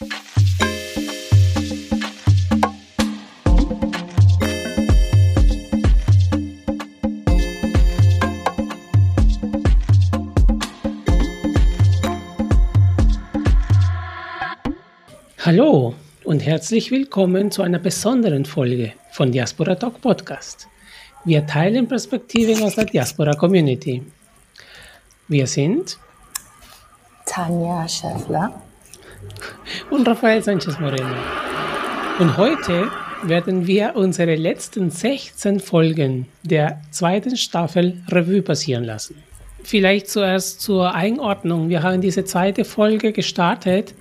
Hallo und herzlich willkommen zu einer besonderen Folge von Diaspora Talk Podcast. Wir teilen Perspektiven aus der Diaspora Community. Wir sind Tanja Schäffler und Rafael Sanchez Moreno. Und heute werden wir unsere letzten 16 Folgen der zweiten Staffel Revue passieren lassen. Vielleicht zuerst zur Einordnung. Wir haben diese zweite Folge gestartet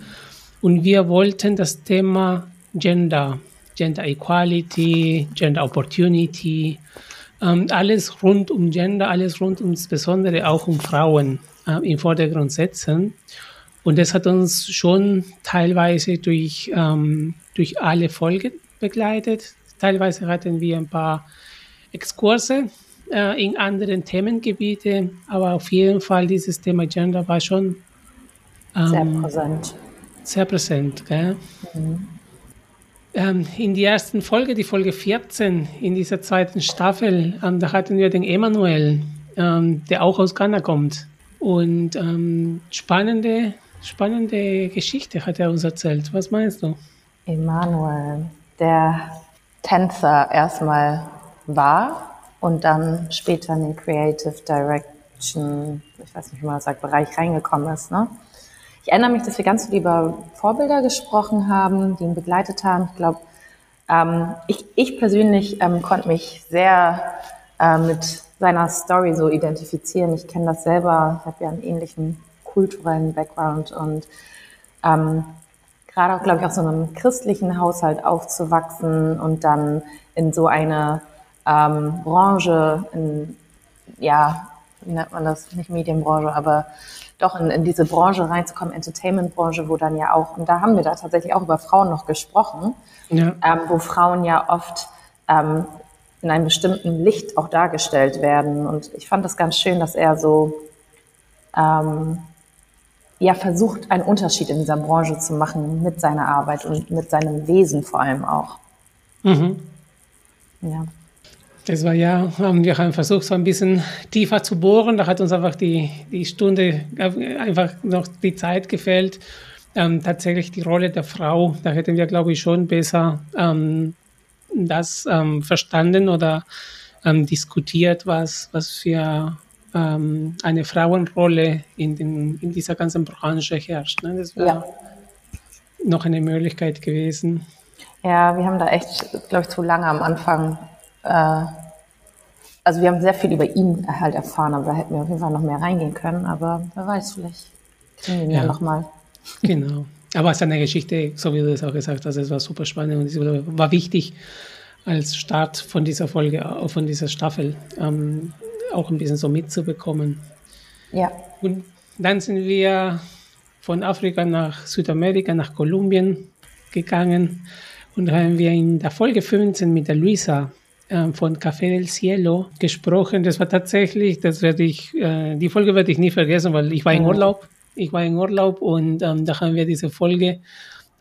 und wir wollten das Thema Gender, Gender Equality, Gender Opportunity, ähm, alles rund um Gender, alles rund um insbesondere auch um Frauen äh, im Vordergrund setzen. Und das hat uns schon teilweise durch, ähm, durch alle Folgen begleitet. Teilweise hatten wir ein paar Exkurse äh, in anderen Themengebiete, aber auf jeden Fall dieses Thema Gender war schon ähm, sehr präsent sehr präsent. Gell? Mhm. Ähm, in der ersten Folge, die Folge 14 in dieser zweiten Staffel, ähm, da hatten wir den Emanuel, ähm, der auch aus Ghana kommt. Und ähm, spannende, spannende Geschichte hat er uns erzählt. Was meinst du? Emanuel, der Tänzer erstmal war und dann später in den Creative Direction, ich weiß nicht, wie man sagt, Bereich reingekommen ist. Ne? Ich erinnere mich, dass wir ganz viel über Vorbilder gesprochen haben, die ihn begleitet haben. Ich glaube, ähm, ich, ich persönlich ähm, konnte mich sehr äh, mit seiner Story so identifizieren. Ich kenne das selber, ich habe ja einen ähnlichen kulturellen Background und ähm, gerade auch, glaube ich, aus so einem christlichen Haushalt aufzuwachsen und dann in so eine ähm, Branche, in, ja, wie nennt man das, nicht Medienbranche, aber doch in, in diese Branche reinzukommen, Entertainment-Branche, wo dann ja auch, und da haben wir da tatsächlich auch über Frauen noch gesprochen, ja. ähm, wo Frauen ja oft ähm, in einem bestimmten Licht auch dargestellt werden. Und ich fand das ganz schön, dass er so ähm, ja versucht, einen Unterschied in dieser Branche zu machen mit seiner Arbeit und mit seinem Wesen vor allem auch. Mhm. Ja. Das war ja, wir haben versucht, so ein bisschen tiefer zu bohren. Da hat uns einfach die, die Stunde, einfach noch die Zeit gefällt. Ähm, tatsächlich die Rolle der Frau, da hätten wir, glaube ich, schon besser ähm, das ähm, verstanden oder ähm, diskutiert, was, was für ähm, eine Frauenrolle in, den, in dieser ganzen Branche herrscht. Ne? Das wäre ja. noch eine Möglichkeit gewesen. Ja, wir haben da echt, glaube ich, zu lange am Anfang äh, also wir haben sehr viel über ihn halt erfahren, aber da hätten wir auf jeden Fall noch mehr reingehen können. Aber wer weiß, vielleicht kriegen wir ja, ja nochmal. Genau. Aber es ist eine Geschichte, so wie du es auch gesagt hast, es war super spannend und es war wichtig als Start von dieser Folge, von dieser Staffel, ähm, auch ein bisschen so mitzubekommen. Ja. Und dann sind wir von Afrika nach Südamerika, nach Kolumbien gegangen und haben wir in der Folge 15 mit der Luisa ähm, von Café del Cielo gesprochen. Das war tatsächlich, das werde ich, äh, die Folge werde ich nie vergessen, weil ich war in Urlaub. Ich war in Urlaub und ähm, da haben wir diese Folge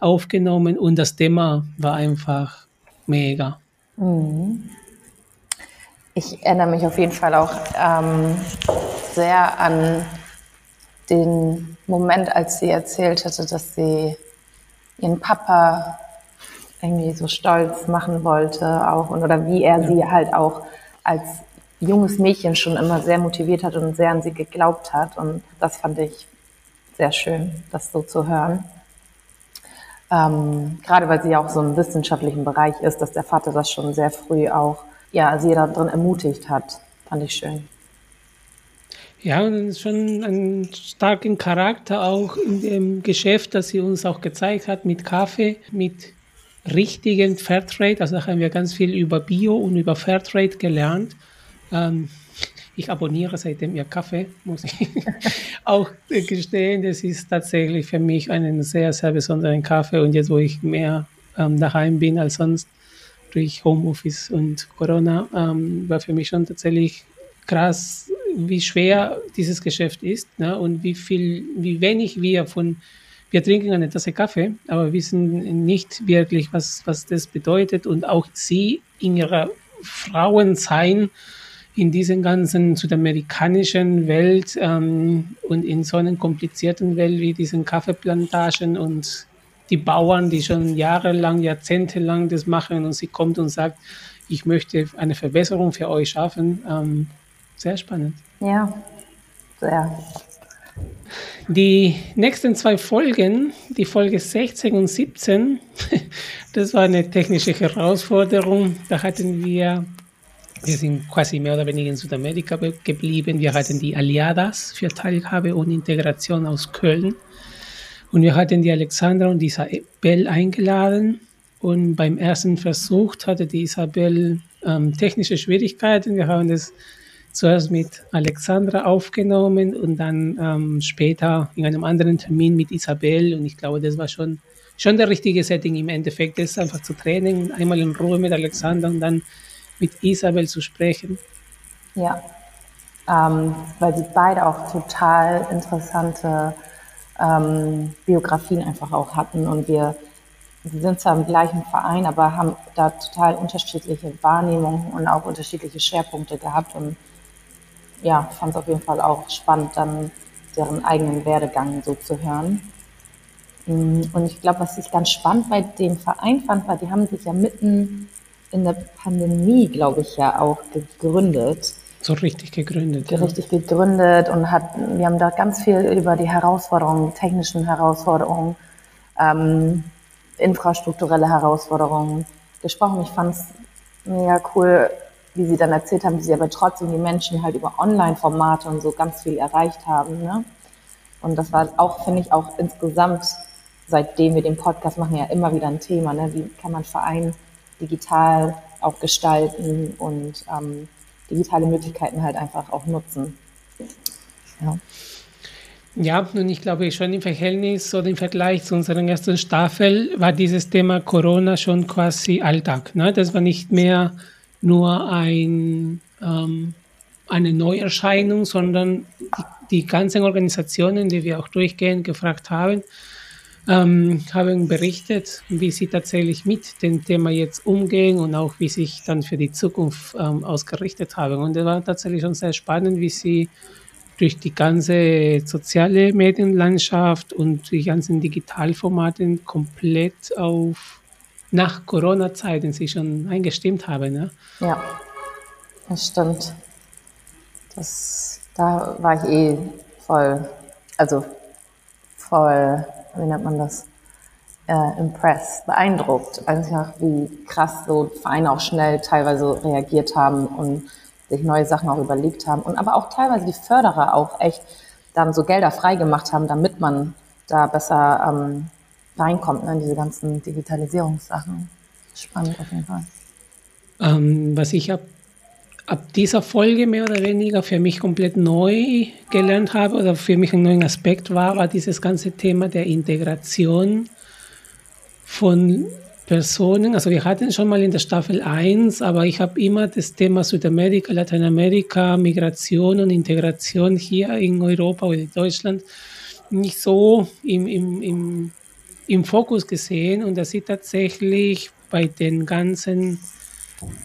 aufgenommen und das Thema war einfach mega. Mhm. Ich erinnere mich auf jeden Fall auch ähm, sehr an den Moment, als sie erzählt hatte, dass sie ihren Papa irgendwie so stolz machen wollte auch und oder wie er ja. sie halt auch als junges Mädchen schon immer sehr motiviert hat und sehr an sie geglaubt hat und das fand ich sehr schön, das so zu hören. Ähm, gerade weil sie ja auch so im wissenschaftlichen Bereich ist, dass der Vater das schon sehr früh auch, ja, sie darin ermutigt hat, fand ich schön. Ja, und schon einen starken Charakter auch in dem Geschäft, das sie uns auch gezeigt hat mit Kaffee, mit richtigen Fairtrade. Also da haben wir ganz viel über Bio und über Fairtrade gelernt. Ähm, ich abonniere seitdem ihr Kaffee, muss ich auch gestehen. Das ist tatsächlich für mich einen sehr, sehr besonderen Kaffee. Und jetzt, wo ich mehr ähm, daheim bin als sonst durch Homeoffice und Corona, ähm, war für mich schon tatsächlich krass, wie schwer dieses Geschäft ist ne? und wie viel, wie wenig wir von wir trinken eine Tasse Kaffee, aber wissen nicht wirklich, was, was das bedeutet. Und auch sie in ihrer Frauensein in dieser ganzen südamerikanischen Welt ähm, und in so einer komplizierten Welt wie diesen Kaffeeplantagen und die Bauern, die schon jahrelang, jahrzehntelang das machen und sie kommt und sagt, ich möchte eine Verbesserung für euch schaffen. Ähm, sehr spannend. Ja, sehr. Die nächsten zwei Folgen, die Folge 16 und 17, das war eine technische Herausforderung. Da hatten wir, wir sind quasi mehr oder weniger in Südamerika geblieben. Wir hatten die Aliadas für Teilhabe und Integration aus Köln. Und wir hatten die Alexandra und die Isabel eingeladen. Und beim ersten Versuch hatte die Isabel ähm, technische Schwierigkeiten. Wir haben das zuerst mit Alexandra aufgenommen und dann ähm, später in einem anderen Termin mit Isabel. Und ich glaube, das war schon, schon der richtige Setting im Endeffekt, das einfach zu trennen, einmal in Ruhe mit Alexandra und dann mit Isabel zu sprechen. Ja, ähm, weil sie beide auch total interessante ähm, Biografien einfach auch hatten und wir, wir sind zwar im gleichen Verein, aber haben da total unterschiedliche Wahrnehmungen und auch unterschiedliche Schwerpunkte gehabt und ja, fand es auf jeden Fall auch spannend, dann deren eigenen Werdegang so zu hören. Mm, und ich glaube, was ich ganz spannend bei dem Verein fand, war, die haben sich ja mitten in der Pandemie, glaube ich, ja auch gegründet. So richtig gegründet. Ja. Richtig gegründet und hat, wir haben da ganz viel über die Herausforderungen, die technischen Herausforderungen, ähm, infrastrukturelle Herausforderungen gesprochen. Ich fand es mega cool, wie sie dann erzählt haben, wie sie aber trotzdem die Menschen halt über Online-Formate und so ganz viel erreicht haben. Ne? Und das war auch, finde ich, auch insgesamt, seitdem wir den Podcast machen, ja immer wieder ein Thema. Ne? Wie kann man Verein digital auch gestalten und ähm, digitale Möglichkeiten halt einfach auch nutzen. Ja. Ja, und ich glaube schon im Verhältnis oder im Vergleich zu unserer ersten Staffel war dieses Thema Corona schon quasi Alltag. Ne? Das war nicht mehr nur ein, ähm, eine Neuerscheinung, sondern die, die, ganzen Organisationen, die wir auch durchgehend gefragt haben, ähm, haben berichtet, wie sie tatsächlich mit dem Thema jetzt umgehen und auch wie sich dann für die Zukunft ähm, ausgerichtet haben. Und es war tatsächlich schon sehr spannend, wie sie durch die ganze soziale Medienlandschaft und die ganzen Digitalformate komplett auf nach Corona-Zeiten sich schon eingestimmt habe. Ne? Ja, das stimmt. Das, da war ich eh voll, also voll, wie nennt man das? Äh, impressed, beeindruckt, einfach wie krass so Vereine auch schnell teilweise reagiert haben und sich neue Sachen auch überlegt haben und aber auch teilweise die Förderer auch echt dann so Gelder freigemacht haben, damit man da besser ähm, reinkommt, ne, in diese ganzen Digitalisierungssachen. Spannend auf jeden Fall. Ähm, was ich ab, ab dieser Folge mehr oder weniger für mich komplett neu gelernt habe oder für mich ein neuer Aspekt war, war dieses ganze Thema der Integration von Personen. Also wir hatten schon mal in der Staffel 1, aber ich habe immer das Thema Südamerika, Lateinamerika, Migration und Integration hier in Europa oder in Deutschland nicht so im, im, im im Fokus gesehen und dass sie tatsächlich bei den ganzen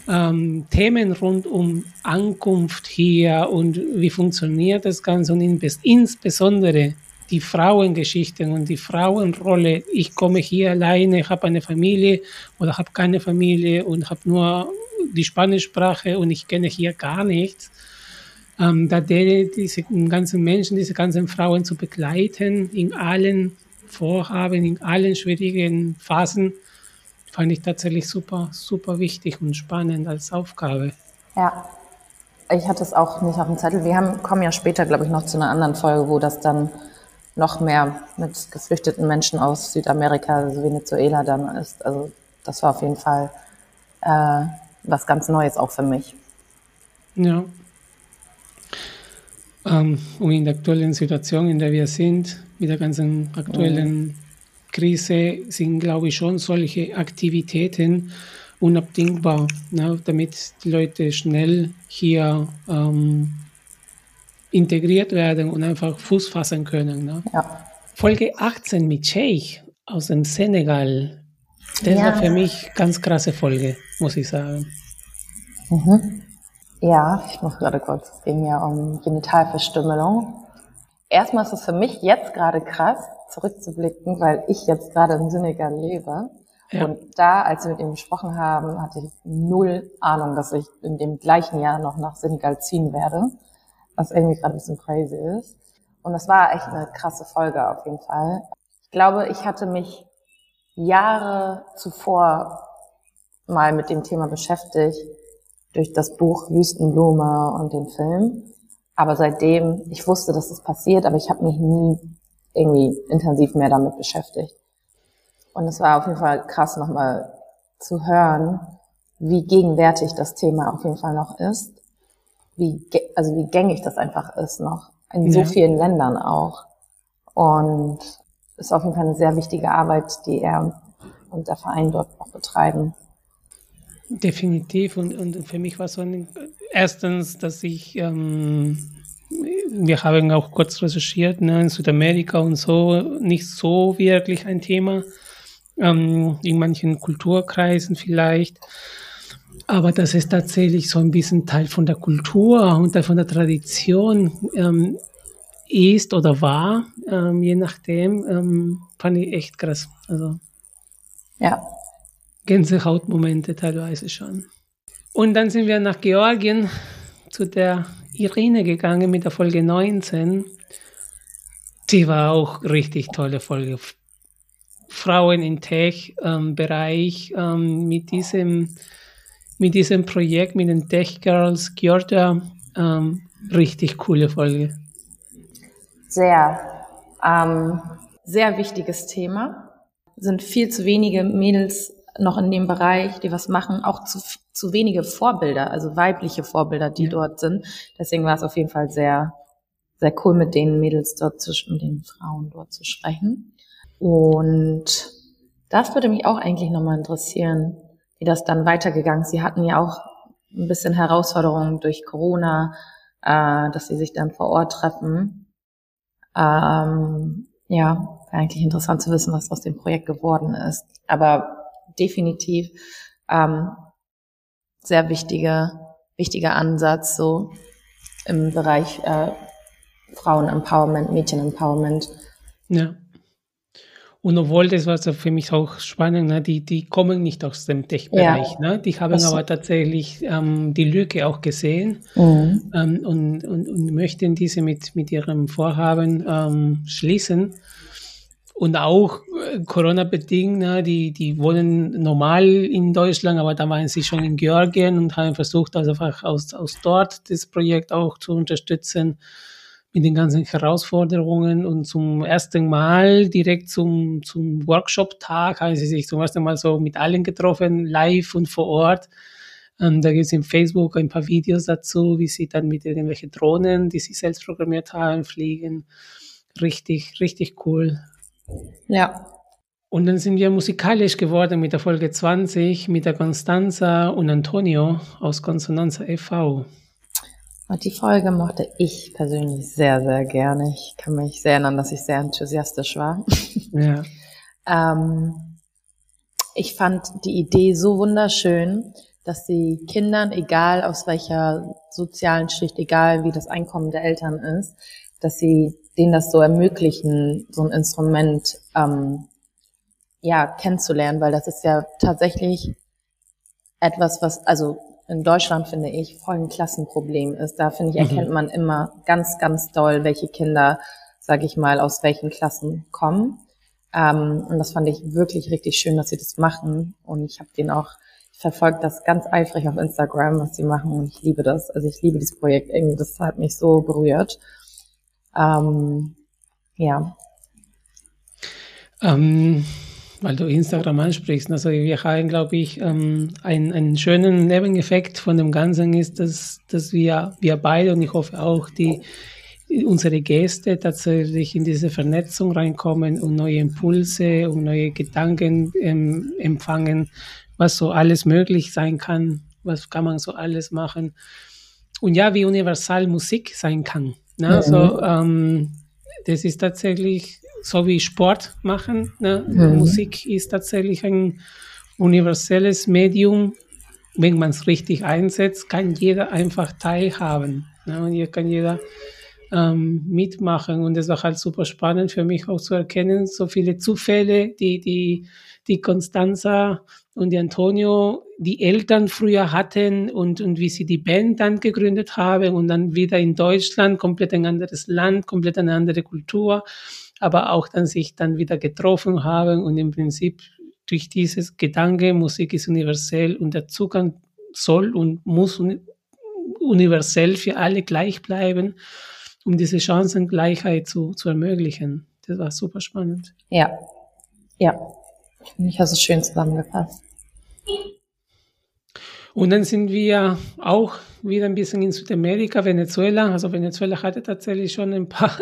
ähm, Themen rund um Ankunft hier und wie funktioniert das Ganze und insbesondere die Frauengeschichten und die Frauenrolle. Ich komme hier alleine, habe eine Familie oder habe keine Familie und habe nur die Spanischsprache und ich kenne hier gar nichts. Ähm, da diese ganzen Menschen, diese ganzen Frauen zu begleiten in allen vorhaben in allen schwierigen Phasen, fand ich tatsächlich super, super wichtig und spannend als Aufgabe. Ja, ich hatte es auch nicht auf dem Zettel. Wir haben, kommen ja später, glaube ich, noch zu einer anderen Folge, wo das dann noch mehr mit geflüchteten Menschen aus Südamerika, also Venezuela dann ist. Also das war auf jeden Fall äh, was ganz Neues auch für mich. Ja. Ähm, und in der aktuellen Situation, in der wir sind, mit der ganzen aktuellen Krise, sind, glaube ich, schon solche Aktivitäten unabdingbar, ne, damit die Leute schnell hier ähm, integriert werden und einfach Fuß fassen können. Ne? Ja. Folge 18 mit Sheikh aus dem Senegal. Das ja. war für mich ganz krasse Folge, muss ich sagen. Mhm. Ja, ich muss gerade kurz, es ging ja um Genitalverstümmelung. Erstmal ist es für mich jetzt gerade krass, zurückzublicken, weil ich jetzt gerade im Senegal lebe. Ja. Und da, als wir mit ihm gesprochen haben, hatte ich null Ahnung, dass ich in dem gleichen Jahr noch nach Senegal ziehen werde, was irgendwie gerade ein bisschen crazy ist. Und das war echt eine krasse Folge auf jeden Fall. Ich glaube, ich hatte mich Jahre zuvor mal mit dem Thema beschäftigt, durch das Buch Wüstenblume und den Film. Aber seitdem, ich wusste, dass das passiert, aber ich habe mich nie irgendwie intensiv mehr damit beschäftigt. Und es war auf jeden Fall krass nochmal zu hören, wie gegenwärtig das Thema auf jeden Fall noch ist. Wie, also wie gängig das einfach ist noch. In so vielen Ländern auch. Und ist auf jeden Fall eine sehr wichtige Arbeit, die er und der Verein dort auch betreiben. Definitiv. Und, und für mich war es so ein, erstens, dass ich, ähm, wir haben auch kurz recherchiert, ne, in Südamerika und so, nicht so wirklich ein Thema, ähm, in manchen Kulturkreisen vielleicht. Aber das ist tatsächlich so ein bisschen Teil von der Kultur und Teil von der Tradition ähm, ist oder war, ähm, je nachdem, ähm, fand ich echt krass. Also, ja. Gänsehautmomente teilweise schon. Und dann sind wir nach Georgien zu der Irene gegangen mit der Folge 19. Die war auch richtig tolle Folge. Frauen im Tech-Bereich ähm, mit diesem mit diesem Projekt mit den Tech Girls Georgia ähm, richtig coole Folge. Sehr, ähm, sehr wichtiges Thema. Sind viel zu wenige Mädels noch in dem Bereich, die was machen, auch zu, zu wenige Vorbilder, also weibliche Vorbilder, die ja. dort sind. Deswegen war es auf jeden Fall sehr, sehr cool, mit den Mädels dort zu, mit den Frauen dort zu sprechen. Und das würde mich auch eigentlich nochmal interessieren, wie das dann weitergegangen ist. Sie hatten ja auch ein bisschen Herausforderungen durch Corona, äh, dass sie sich dann vor Ort treffen. Ähm, ja, eigentlich interessant zu wissen, was aus dem Projekt geworden ist. Aber definitiv ähm, sehr wichtiger, wichtiger Ansatz so im Bereich äh, Frauen-Empowerment, Mädchen-Empowerment. Ja. Und obwohl das war so für mich auch spannend, ne? die, die kommen nicht aus dem Tech-Bereich. Ja. Ne? Die haben das aber tatsächlich ähm, die Lücke auch gesehen mhm. ähm, und, und, und möchten diese mit, mit ihrem Vorhaben ähm, schließen. Und auch äh, Corona-bedingt, ne, die, die wohnen normal in Deutschland, aber da waren sie schon in Georgien und haben versucht, also einfach aus, aus dort das Projekt auch zu unterstützen mit den ganzen Herausforderungen. Und zum ersten Mal direkt zum, zum Workshop-Tag haben sie sich zum ersten Mal so mit allen getroffen, live und vor Ort. Ähm, da gibt es im Facebook ein paar Videos dazu, wie sie dann mit irgendwelchen Drohnen, die sie selbst programmiert haben, fliegen. Richtig, richtig cool. Ja. Und dann sind wir musikalisch geworden mit der Folge 20 mit der Constanza und Antonio aus Konsonanza e.V. Und die Folge mochte ich persönlich sehr, sehr gerne. Ich kann mich sehr erinnern, dass ich sehr enthusiastisch war. Ja. ähm, ich fand die Idee so wunderschön, dass sie Kindern, egal aus welcher sozialen Schicht, egal wie das Einkommen der Eltern ist, dass sie denen das so ermöglichen, so ein Instrument ähm, ja kennenzulernen, weil das ist ja tatsächlich etwas, was also in Deutschland finde ich voll ein Klassenproblem ist. Da finde ich mhm. erkennt man immer ganz ganz doll, welche Kinder, sage ich mal, aus welchen Klassen kommen. Ähm, und das fand ich wirklich richtig schön, dass sie das machen. Und ich habe den auch ich verfolge das ganz eifrig auf Instagram, was sie machen und ich liebe das. Also ich liebe dieses Projekt irgendwie, das hat mich so berührt. Ähm, ja. Ähm, weil du Instagram ansprichst, also wir haben, glaube ich, ähm, einen, einen schönen Nebeneffekt von dem Ganzen ist, dass, dass wir, wir beide und ich hoffe auch die, unsere Gäste tatsächlich in diese Vernetzung reinkommen und neue Impulse und neue Gedanken ähm, empfangen, was so alles möglich sein kann, was kann man so alles machen. Und ja, wie universal Musik sein kann. Ne? Mhm. So, ähm, das ist tatsächlich so wie Sport machen. Ne? Mhm. Musik ist tatsächlich ein universelles Medium. Wenn man es richtig einsetzt, kann jeder einfach teilhaben. Ne? Und hier kann jeder ähm, mitmachen. Und es war halt super spannend für mich auch zu erkennen, so viele Zufälle, die, die, die Constanza und die Antonio, die Eltern früher hatten und, und wie sie die Band dann gegründet haben und dann wieder in Deutschland, komplett ein anderes Land, komplett eine andere Kultur, aber auch dann sich dann wieder getroffen haben und im Prinzip durch dieses Gedanke, Musik ist universell und der Zugang soll und muss universell für alle gleich bleiben um diese Chancengleichheit zu, zu ermöglichen. Das war super spannend. Ja, ja. Ich hast es schön zusammengefasst. Und dann sind wir auch wieder ein bisschen in Südamerika, Venezuela. Also Venezuela hatte tatsächlich schon ein paar,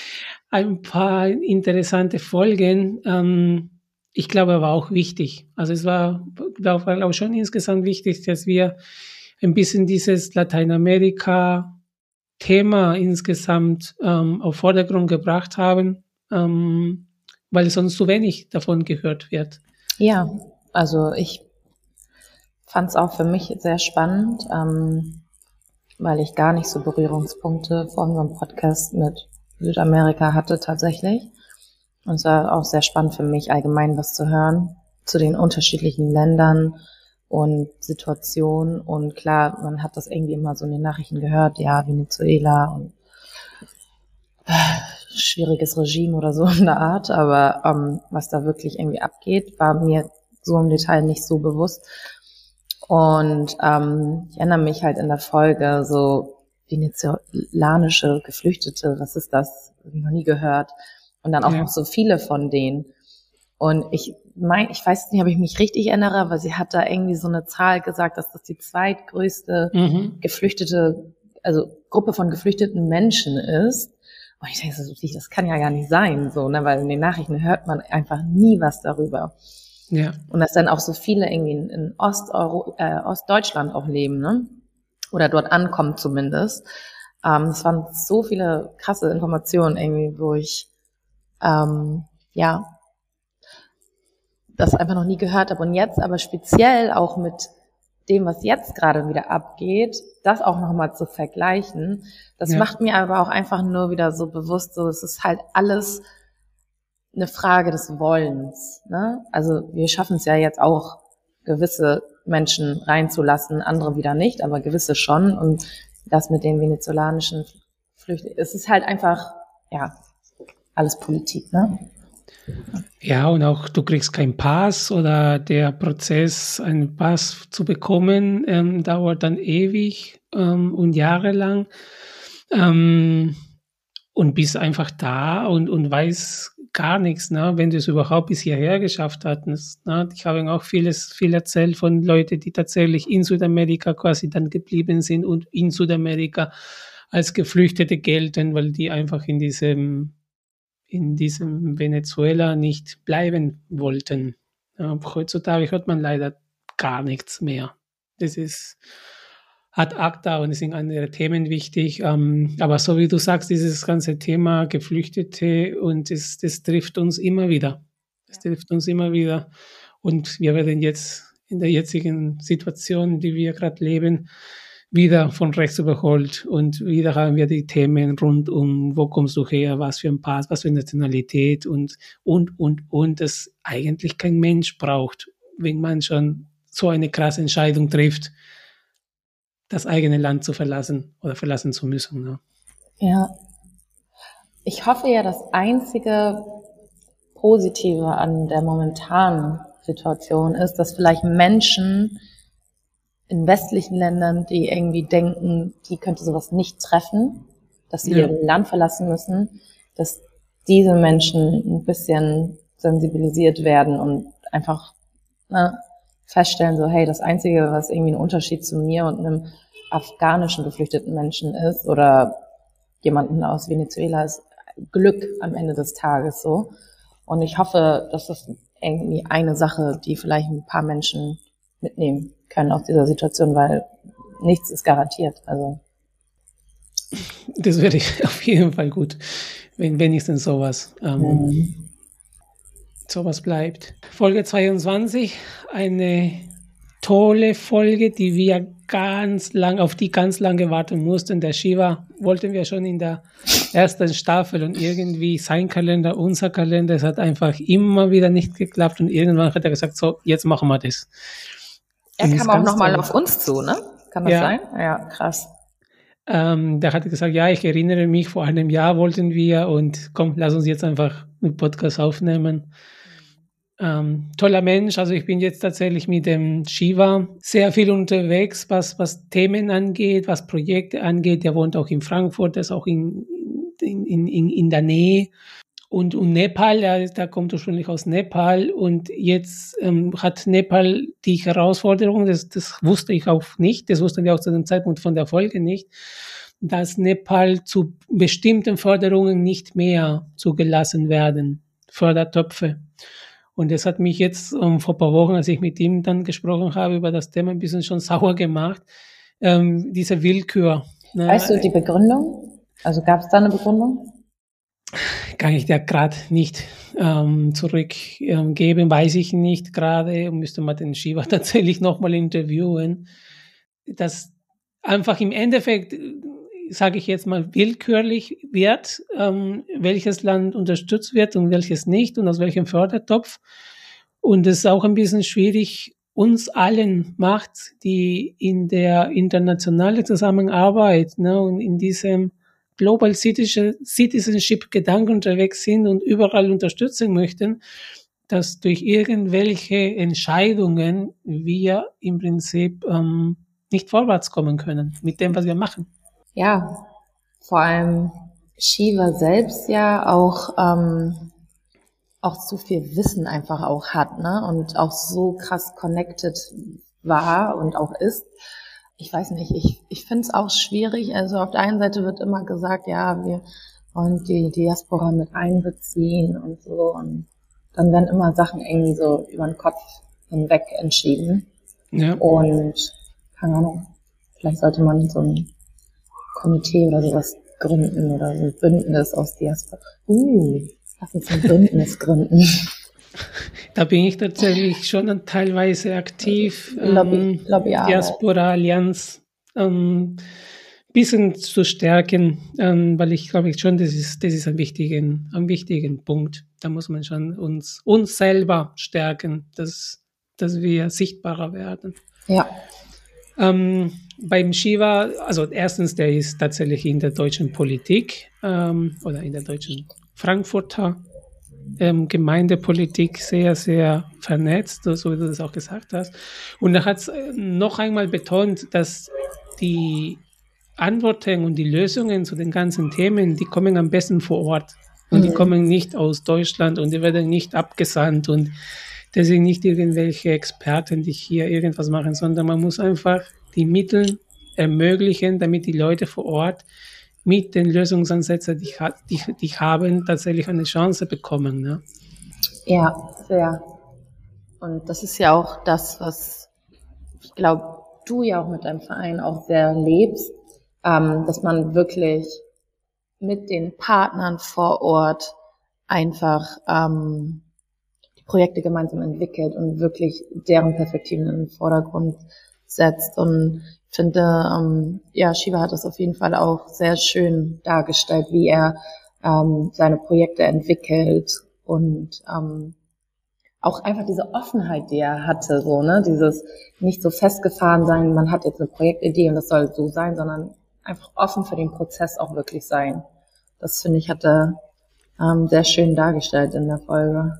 ein paar interessante Folgen. Ähm, ich glaube, er war auch wichtig. Also es war, glaube ich, schon insgesamt wichtig, dass wir ein bisschen dieses Lateinamerika Thema insgesamt ähm, auf Vordergrund gebracht haben, ähm, weil sonst zu wenig davon gehört wird. Ja, also ich fand es auch für mich sehr spannend, ähm, weil ich gar nicht so Berührungspunkte vor unserem Podcast mit Südamerika hatte tatsächlich. Und es war auch sehr spannend für mich, allgemein was zu hören zu den unterschiedlichen Ländern, und Situation. Und klar, man hat das irgendwie immer so in den Nachrichten gehört, ja, Venezuela und schwieriges Regime oder so in der Art. Aber ähm, was da wirklich irgendwie abgeht, war mir so im Detail nicht so bewusst. Und ähm, ich erinnere mich halt in der Folge so venezolanische Geflüchtete, was ist das? Hab ich noch nie gehört. Und dann auch ja. noch so viele von denen. Und ich mein, ich weiß nicht, ob ich mich richtig erinnere, aber sie hat da irgendwie so eine Zahl gesagt, dass das die zweitgrößte mhm. geflüchtete, also Gruppe von geflüchteten Menschen ist. Und ich denke, das kann ja gar nicht sein, so, ne, weil in den Nachrichten hört man einfach nie was darüber. Ja. Und dass dann auch so viele irgendwie in, in Osteuro, äh, Ostdeutschland auch leben, ne? Oder dort ankommen zumindest. Ähm, es waren so viele krasse Informationen irgendwie, wo ich ähm, ja das einfach noch nie gehört habe. Und jetzt aber speziell auch mit dem, was jetzt gerade wieder abgeht, das auch nochmal zu vergleichen, das ja. macht mir aber auch einfach nur wieder so bewusst, so es ist halt alles eine Frage des Wollens. Ne? Also wir schaffen es ja jetzt auch, gewisse Menschen reinzulassen, andere wieder nicht, aber gewisse schon. Und das mit den venezolanischen Flüchtlingen, es ist halt einfach, ja, alles Politik, ne? Ja, und auch du kriegst keinen Pass oder der Prozess, einen Pass zu bekommen, ähm, dauert dann ewig ähm, und jahrelang. Ähm, und bist einfach da und, und weiß gar nichts, ne? wenn du es überhaupt bis hierher geschafft hattest. Ne? Ich habe auch vieles, viel erzählt von Leuten, die tatsächlich in Südamerika quasi dann geblieben sind und in Südamerika als Geflüchtete gelten, weil die einfach in diesem in diesem Venezuela nicht bleiben wollten. Heutzutage hört man leider gar nichts mehr. Das ist ad acta und es sind andere Themen wichtig. Ähm, aber so wie du sagst, dieses ganze Thema Geflüchtete und das, das trifft uns immer wieder. Das trifft uns immer wieder. Und wir werden jetzt in der jetzigen Situation, die wir gerade leben, wieder von rechts überholt und wieder haben wir die Themen rund um, wo kommst du her, was für ein Pass, was für eine Nationalität und, und, und, und, das eigentlich kein Mensch braucht, wenn man schon so eine krasse Entscheidung trifft, das eigene Land zu verlassen oder verlassen zu müssen. Ne? Ja. Ich hoffe ja, das einzige Positive an der momentanen Situation ist, dass vielleicht Menschen in westlichen Ländern, die irgendwie denken, die könnte sowas nicht treffen, dass sie ja. ihr Land verlassen müssen, dass diese Menschen ein bisschen sensibilisiert werden und einfach ne, feststellen, so hey, das Einzige, was irgendwie ein Unterschied zu mir und einem afghanischen geflüchteten Menschen ist oder jemanden aus Venezuela ist Glück am Ende des Tages so. Und ich hoffe, dass das irgendwie eine Sache, die vielleicht ein paar Menschen mitnehmen können aus dieser Situation, weil nichts ist garantiert. Also Das wäre auf jeden Fall gut, wenn wenigstens sowas, ähm, mhm. sowas bleibt. Folge 22, eine tolle Folge, die wir ganz lang, auf die ganz lange warten mussten. Der Shiva wollten wir schon in der ersten Staffel und irgendwie sein Kalender, unser Kalender, es hat einfach immer wieder nicht geklappt und irgendwann hat er gesagt, so, jetzt machen wir das. Er kam auch nochmal auf uns zu, ne? Kann das ja. sein? Ja, krass. Ähm, der hatte gesagt, ja, ich erinnere mich, vor einem Jahr wollten wir und komm, lass uns jetzt einfach einen Podcast aufnehmen. Ähm, toller Mensch, also ich bin jetzt tatsächlich mit dem Shiva sehr viel unterwegs, was, was Themen angeht, was Projekte angeht. Der wohnt auch in Frankfurt, der ist auch in, in, in, in der Nähe. Und, und Nepal, der, der kommt ursprünglich aus Nepal und jetzt ähm, hat Nepal die Herausforderung, das, das wusste ich auch nicht, das wussten wir auch zu dem Zeitpunkt von der Folge nicht, dass Nepal zu bestimmten Förderungen nicht mehr zugelassen werden, Fördertöpfe. Und das hat mich jetzt ähm, vor paar Wochen, als ich mit ihm dann gesprochen habe über das Thema, ein bisschen schon sauer gemacht, ähm, diese Willkür. Ne? Weißt du die Begründung? Also gab es da eine Begründung? Kann ich dir gerade nicht ähm, zurückgeben, ähm, weiß ich nicht gerade. Müsste man den Shiva tatsächlich nochmal interviewen. Das einfach im Endeffekt sage ich jetzt mal, willkürlich wird, ähm, welches Land unterstützt wird und welches nicht und aus welchem Fördertopf. Und es ist auch ein bisschen schwierig, uns allen macht, die in der internationalen Zusammenarbeit ne, und in diesem Global Citizenship-Gedanken unterwegs sind und überall unterstützen möchten, dass durch irgendwelche Entscheidungen wir im Prinzip ähm, nicht vorwärts kommen können mit dem, was wir machen ja, vor allem Shiva selbst ja auch, ähm, auch zu viel Wissen einfach auch hat, ne? Und auch so krass connected war und auch ist. Ich weiß nicht, ich, ich finde es auch schwierig. Also auf der einen Seite wird immer gesagt, ja, wir wollen die Diaspora mit einbeziehen und so. Und dann werden immer Sachen irgendwie so über den Kopf hinweg entschieden. Ja. Und keine Ahnung, vielleicht sollte man so ein Komitee oder sowas gründen oder ein Bündnis aus Diaspora. Uh, lass uns ein Bündnis gründen. Da bin ich tatsächlich schon teilweise aktiv. Lobby, ähm, Lobby Diaspora Allianz ähm, bisschen zu stärken, ähm, weil ich glaube ich schon, das ist, das ist ein wichtigen, ein wichtigen Punkt. Da muss man schon uns, uns selber stärken, dass, dass wir sichtbarer werden. Ja. Ähm, beim Shiva, also erstens, der ist tatsächlich in der deutschen Politik ähm, oder in der deutschen Frankfurter ähm, Gemeindepolitik sehr, sehr vernetzt, so wie du das auch gesagt hast. Und er hat äh, noch einmal betont, dass die Antworten und die Lösungen zu den ganzen Themen, die kommen am besten vor Ort. Und mhm. die kommen nicht aus Deutschland und die werden nicht abgesandt und deswegen nicht irgendwelche Experten, die hier irgendwas machen, sondern man muss einfach die Mittel ermöglichen, damit die Leute vor Ort mit den Lösungsansätzen, die, die, die haben, tatsächlich eine Chance bekommen. Ne? Ja, sehr. Und das ist ja auch das, was ich glaube, du ja auch mit deinem Verein auch sehr lebst, ähm, dass man wirklich mit den Partnern vor Ort einfach ähm, die Projekte gemeinsam entwickelt und wirklich deren Perspektiven in den Vordergrund setzt. Und finde, ähm, ja, Shiva hat das auf jeden Fall auch sehr schön dargestellt, wie er ähm, seine Projekte entwickelt und ähm, auch einfach diese Offenheit, die er hatte, so, ne, dieses nicht so festgefahren sein, man hat jetzt eine Projektidee und das soll so sein, sondern einfach offen für den Prozess auch wirklich sein. Das finde ich, hat er ähm, sehr schön dargestellt in der Folge.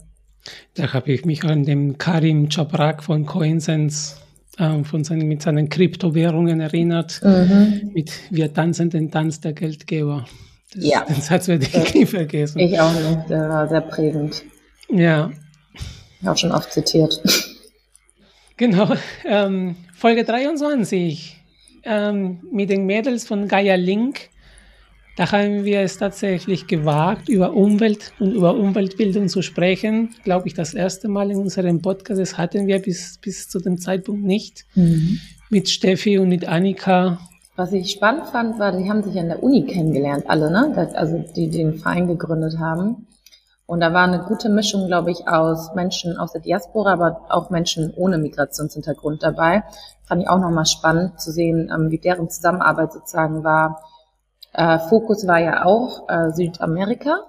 Da habe ich mich an den Karim Chaprak von Coinsense äh, von seinen, mit seinen Kryptowährungen erinnert, mhm. mit Wir tanzen den Tanz der Geldgeber. Das, ja. Den Satz werde ich nie vergessen. Ich auch nicht, der war sehr prägend. Ja. Auch schon oft zitiert. Genau. Ähm, Folge 23 ähm, mit den Mädels von Gaia Link da haben wir es tatsächlich gewagt, über Umwelt und über Umweltbildung zu sprechen. Glaube ich, das erste Mal in unserem Podcast. Das hatten wir bis, bis zu dem Zeitpunkt nicht. Mhm. Mit Steffi und mit Annika. Was ich spannend fand, war, die haben sich an der Uni kennengelernt, alle, ne? Also die, die den Verein gegründet haben. Und da war eine gute Mischung, glaube ich, aus Menschen aus der Diaspora, aber auch Menschen ohne Migrationshintergrund dabei. Fand ich auch nochmal spannend zu sehen, ähm, wie deren Zusammenarbeit sozusagen war. Äh, Fokus war ja auch äh, Südamerika.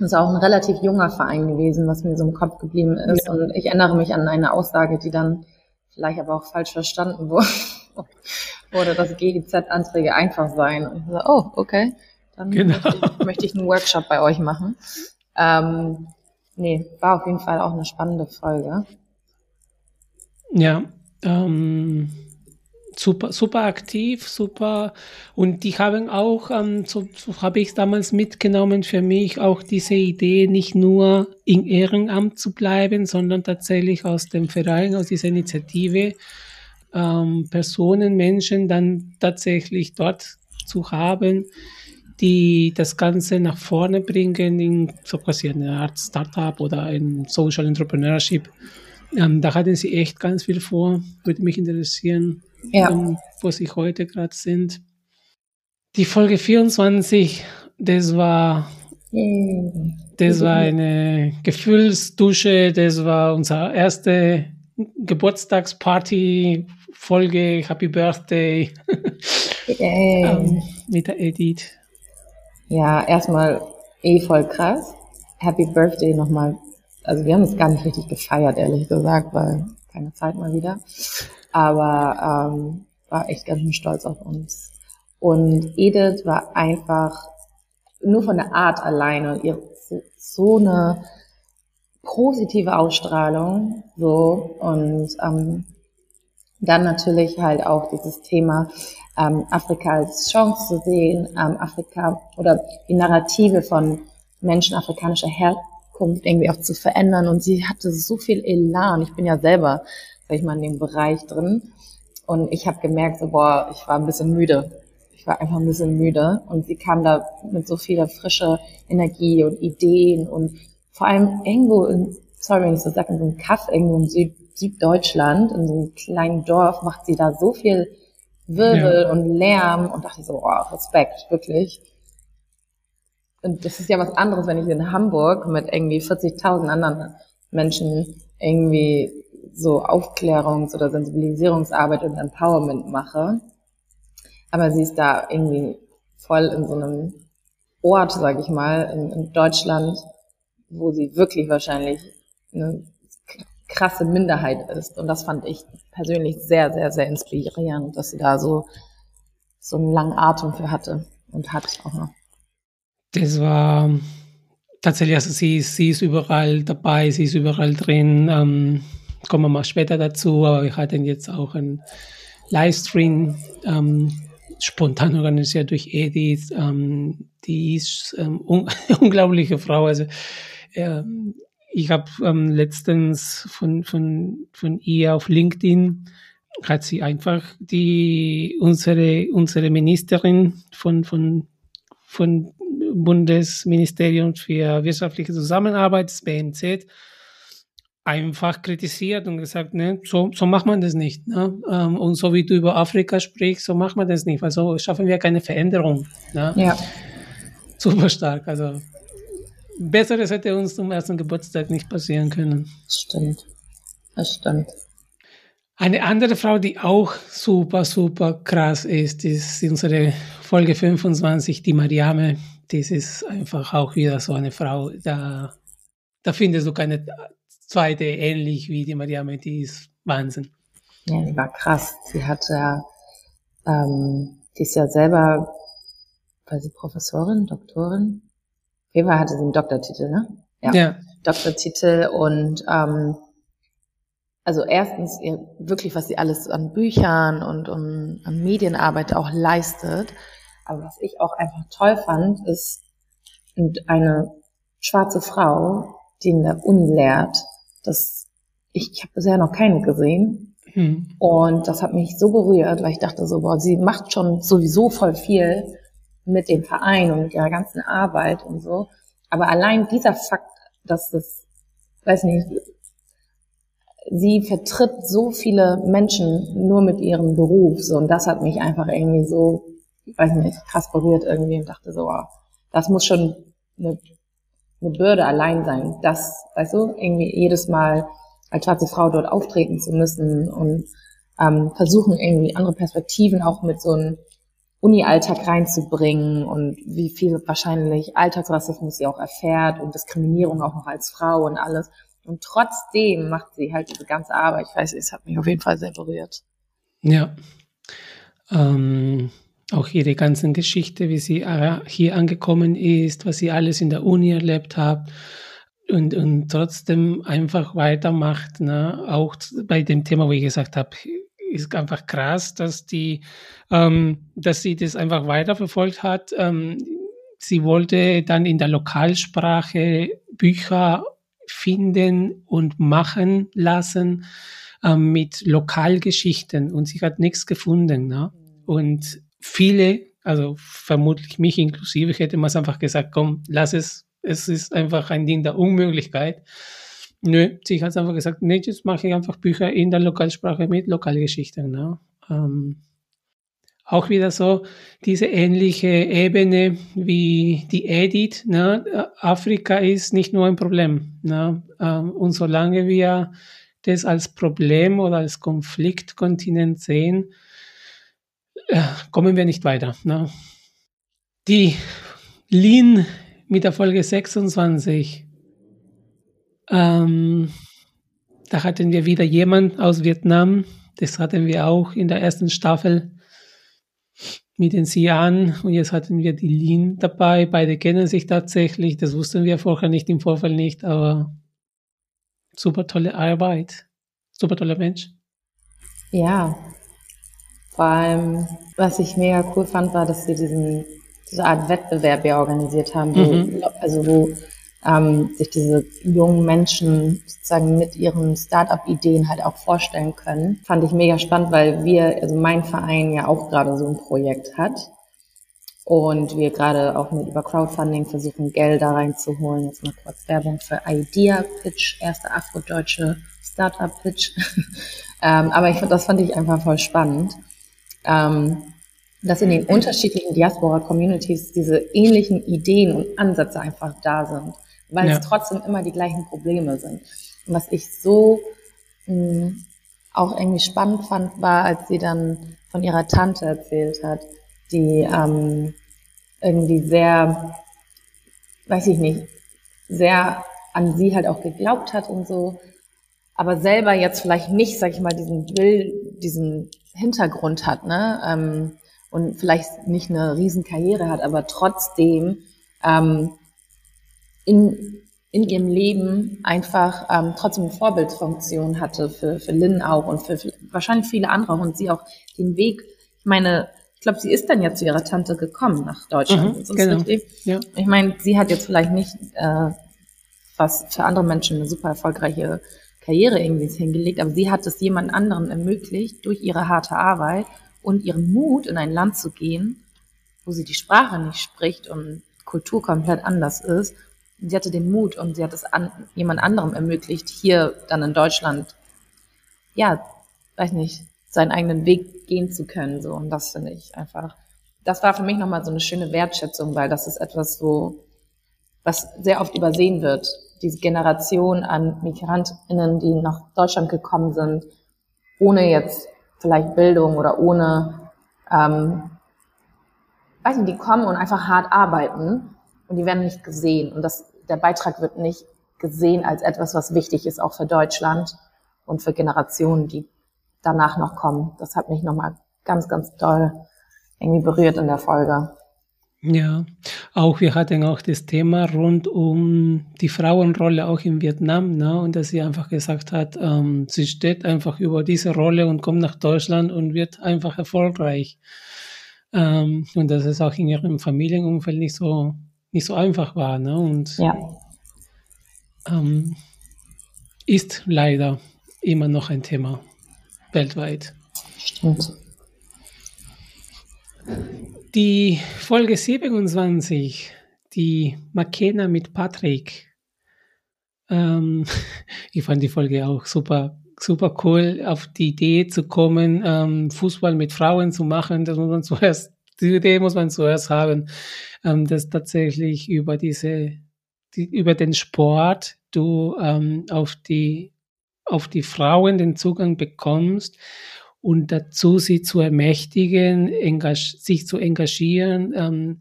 Das ist auch ein relativ junger Verein gewesen, was mir so im Kopf geblieben ist. Ja. Und ich erinnere mich an eine Aussage, die dann vielleicht aber auch falsch verstanden wurde, wurde dass GIZ-Anträge einfach seien. Und ich so, oh, okay. Dann genau. möchte, ich, möchte ich einen Workshop bei euch machen. Ähm, nee, war auf jeden Fall auch eine spannende Folge. Ja, ähm, super, super aktiv, super. Und die haben auch, ähm, so, so habe ich damals mitgenommen, für mich auch diese Idee, nicht nur im Ehrenamt zu bleiben, sondern tatsächlich aus dem Verein, aus dieser Initiative, ähm, Personen, Menschen dann tatsächlich dort zu haben, die das Ganze nach vorne bringen in so quasi eine Art Startup oder ein Social Entrepreneurship. Ähm, da hatten sie echt ganz viel vor. Würde mich interessieren, ja. ähm, wo sie heute gerade sind. Die Folge 24, das war, das war eine Gefühlsdusche, das war unsere erste Geburtstagsparty Folge Happy Birthday ähm, mit der Edith. Ja, erstmal eh voll krass. Happy Birthday nochmal. Also wir haben es gar nicht richtig gefeiert, ehrlich gesagt, weil keine Zeit mal wieder. Aber ähm, war echt ganz schön stolz auf uns. Und Edith war einfach nur von der Art alleine, ihr so eine positive Ausstrahlung, so und ähm, dann natürlich halt auch dieses Thema ähm, Afrika als Chance zu sehen, ähm, Afrika oder die Narrative von Menschen afrikanischer Herkunft irgendwie auch zu verändern. Und sie hatte so viel Elan. Ich bin ja selber, sag ich mal, in dem Bereich drin. Und ich habe gemerkt, so, boah, ich war ein bisschen müde. Ich war einfach ein bisschen müde. Und sie kam da mit so viel frischer Energie und Ideen und vor allem irgendwo in, sorry, wenn ich so sage, in so einem Kaff irgendwo im Süd, Süddeutschland, in so einem kleinen Dorf, macht sie da so viel Wirbel ja. und Lärm und dachte so, oh, Respekt, wirklich. Und das ist ja was anderes, wenn ich in Hamburg mit irgendwie 40.000 anderen Menschen irgendwie so Aufklärungs- oder Sensibilisierungsarbeit und Empowerment mache. Aber sie ist da irgendwie voll in so einem Ort, sag ich mal, in, in Deutschland, wo sie wirklich wahrscheinlich eine krasse Minderheit ist. Und das fand ich persönlich sehr, sehr, sehr inspirierend, dass sie da so, so einen langen Atem für hatte und hat auch noch. Das war tatsächlich, also sie, sie ist überall dabei, sie ist überall drin. Ähm, kommen wir mal später dazu, aber wir hatten jetzt auch einen Livestream ähm, spontan organisiert durch Edith. Ähm, die ist ähm, un unglaubliche Frau. Also ähm, ich habe ähm, letztens von, von, von ihr auf LinkedIn hat sie einfach die unsere unsere Ministerin von von von Bundesministerium für wirtschaftliche Zusammenarbeit, das BMZ, einfach kritisiert und gesagt, ne, so, so macht man das nicht. Ne? Ähm, und so wie du über Afrika sprichst, so macht man das nicht, weil so schaffen wir keine Veränderung. Ne? Ja. Super stark. Also Besseres hätte uns zum ersten Geburtstag nicht passieren können. Stimmt. Das stimmt. Eine andere Frau, die auch super, super krass ist, ist unsere Folge 25, die Mariame. Das ist einfach auch wieder so eine Frau, da, da findest du keine zweite ähnlich wie die Mariame, die ist Wahnsinn. Ja, die war krass. Sie hat ja, ähm, die ist ja selber, war sie Professorin, Doktorin? Fall hatte sie einen Doktortitel, ne? Ja. ja. Doktortitel und ähm, also erstens ihr, wirklich, was sie alles an Büchern und um, an Medienarbeit auch leistet. Aber was ich auch einfach toll fand, ist eine schwarze Frau, die in der Uni lehrt. Das, ich, ich habe bisher noch keine gesehen. Hm. Und das hat mich so berührt, weil ich dachte so, boah, sie macht schon sowieso voll viel mit dem Verein und mit ihrer ganzen Arbeit und so. Aber allein dieser Fakt, dass das, weiß nicht, sie vertritt so viele Menschen nur mit ihrem Beruf, so, und das hat mich einfach irgendwie so, ich weiß nicht, krass berührt irgendwie und dachte so, wow, das muss schon eine, eine Bürde allein sein, das, weißt du, irgendwie jedes Mal als schwarze Frau dort auftreten zu müssen und ähm, versuchen irgendwie andere Perspektiven auch mit so einem Uni-Alltag reinzubringen und wie viel wahrscheinlich Alltagsrassismus sie auch erfährt und Diskriminierung auch noch als Frau und alles. Und trotzdem macht sie halt diese ganze Arbeit. Ich weiß, es hat mich auf jeden Fall sehr berührt. Ja. Ähm, auch ihre ganzen Geschichte, wie sie hier angekommen ist, was sie alles in der Uni erlebt hat und, und trotzdem einfach weitermacht. Ne? Auch bei dem Thema, wo ich gesagt habe, ist einfach krass, dass die, ähm, dass sie das einfach weiterverfolgt hat. Ähm, sie wollte dann in der Lokalsprache Bücher finden und machen lassen ähm, mit Lokalgeschichten und sie hat nichts gefunden. Ne? Und viele, also vermutlich mich inklusive, hätte man es einfach gesagt, komm, lass es, es ist einfach ein Ding der Unmöglichkeit. Nö, sie hat einfach gesagt, nee, jetzt mache ich einfach Bücher in der Lokalsprache mit Lokalgeschichten. Ne? Ähm, auch wieder so diese ähnliche Ebene wie die Edith. Ne? Afrika ist nicht nur ein Problem. Ne? Ähm, und solange wir das als Problem oder als Konfliktkontinent sehen, kommen wir nicht weiter. Ne? Die Lin mit der Folge 26 ähm, da hatten wir wieder jemand aus Vietnam. Das hatten wir auch in der ersten Staffel mit den Sian. Und jetzt hatten wir die Lin dabei. Beide kennen sich tatsächlich. Das wussten wir vorher nicht, im Vorfall nicht. Aber super tolle Arbeit. Super toller Mensch. Ja. Vor allem, was ich mega cool fand, war, dass sie diesen, diese Art Wettbewerb ja organisiert haben, wo, mhm. also wo ähm, sich diese jungen Menschen sozusagen mit ihren Start-up-Ideen halt auch vorstellen können. Fand ich mega spannend, weil wir, also mein Verein ja auch gerade so ein Projekt hat. Und wir gerade auch mit über Crowdfunding versuchen, Geld da reinzuholen. Jetzt mal kurz Werbung für Idea Pitch, erste afrodeutsche Startup Pitch. ähm, aber ich, das fand ich einfach voll spannend, ähm, dass in den unterschiedlichen Diaspora-Communities diese ähnlichen Ideen und Ansätze einfach da sind weil ja. es trotzdem immer die gleichen Probleme sind. Und was ich so mh, hm, auch irgendwie spannend fand, war, als sie dann von ihrer Tante erzählt hat, die ähm, irgendwie sehr, weiß ich nicht, sehr an sie halt auch geglaubt hat und so, aber selber jetzt vielleicht nicht, sag ich mal, diesen Will, diesen Hintergrund hat, ne? Ähm, und vielleicht nicht eine riesen Karriere hat, aber trotzdem ähm, in, in ihrem Leben einfach ähm, trotzdem eine Vorbildfunktion hatte für, für Lynn auch und für, für wahrscheinlich viele andere und sie auch den Weg, ich meine, ich glaube, sie ist dann ja zu ihrer Tante gekommen nach Deutschland. Mhm, genau. Ja. Ich meine, sie hat jetzt vielleicht nicht, äh, was für andere Menschen eine super erfolgreiche Karriere irgendwie hingelegt, aber sie hat es jemand anderen ermöglicht, durch ihre harte Arbeit und ihren Mut, in ein Land zu gehen, wo sie die Sprache nicht spricht und Kultur komplett anders ist sie hatte den Mut und sie hat es an, jemand anderem ermöglicht, hier dann in Deutschland, ja, weiß nicht, seinen eigenen Weg gehen zu können. So. Und das finde ich einfach, das war für mich nochmal so eine schöne Wertschätzung, weil das ist etwas, wo, was sehr oft übersehen wird. Diese Generation an MigrantInnen, die nach Deutschland gekommen sind, ohne jetzt vielleicht Bildung oder ohne, ähm, weiß nicht, die kommen und einfach hart arbeiten und die werden nicht gesehen. Und das, der Beitrag wird nicht gesehen als etwas, was wichtig ist, auch für Deutschland und für Generationen, die danach noch kommen. Das hat mich nochmal ganz, ganz toll irgendwie berührt in der Folge. Ja, auch wir hatten auch das Thema rund um die Frauenrolle auch in Vietnam, ne? und dass sie einfach gesagt hat, ähm, sie steht einfach über diese Rolle und kommt nach Deutschland und wird einfach erfolgreich. Ähm, und dass es auch in ihrem Familienumfeld nicht so nicht so einfach war. Ne? Und ja. ähm, ist leider immer noch ein Thema weltweit. Stimmt. Die Folge 27, die McKenna mit Patrick. Ähm, ich fand die Folge auch super super cool, auf die Idee zu kommen, ähm, Fußball mit Frauen zu machen. Das muss man zuerst, die Idee muss man zuerst haben, ähm, dass tatsächlich über diese, die, über den Sport du ähm, auf die, auf die Frauen den Zugang bekommst und dazu sie zu ermächtigen, sich zu engagieren, ähm,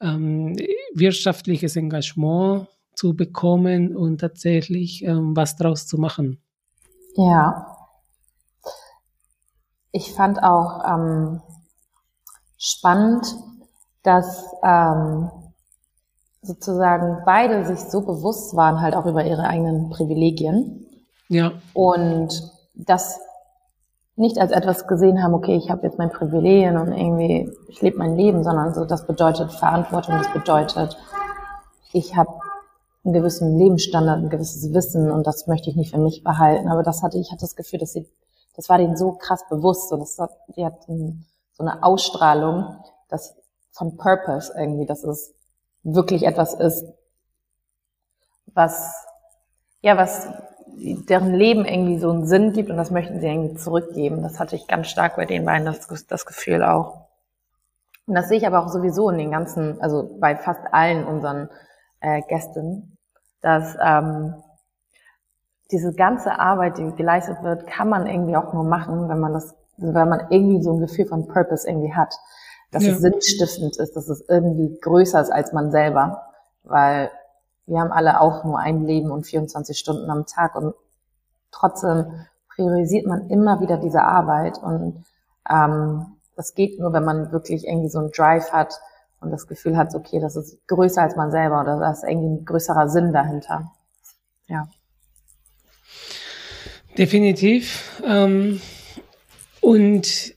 ähm, wirtschaftliches Engagement zu bekommen und tatsächlich ähm, was draus zu machen. Ja. Ich fand auch ähm, spannend, dass ähm, sozusagen beide sich so bewusst waren, halt auch über ihre eigenen Privilegien. Ja. Und das nicht als etwas gesehen haben, okay, ich habe jetzt mein Privilegien und irgendwie, ich lebe mein Leben, sondern so, das bedeutet Verantwortung, das bedeutet, ich habe einen gewissen Lebensstandard, ein gewisses Wissen und das möchte ich nicht für mich behalten. Aber das hatte ich hatte das Gefühl, dass sie, das war denen so krass bewusst und das, die hat so eine Ausstrahlung, das von Purpose irgendwie, dass es wirklich etwas ist, was ja was deren Leben irgendwie so einen Sinn gibt und das möchten sie irgendwie zurückgeben. Das hatte ich ganz stark bei den beiden das, das Gefühl auch. Und das sehe ich aber auch sowieso in den ganzen, also bei fast allen unseren äh, Gästen, dass ähm, diese ganze Arbeit, die geleistet wird, kann man irgendwie auch nur machen, wenn man das, wenn man irgendwie so ein Gefühl von Purpose irgendwie hat, dass ja. es sinnstiftend ist, dass es irgendwie größer ist als man selber, weil wir haben alle auch nur ein Leben und 24 Stunden am Tag und trotzdem priorisiert man immer wieder diese Arbeit und ähm, das geht nur, wenn man wirklich irgendwie so einen Drive hat, und das Gefühl hat, okay, das ist größer als man selber oder da ist irgendwie ein größerer Sinn dahinter. Ja. Definitiv. Ähm, und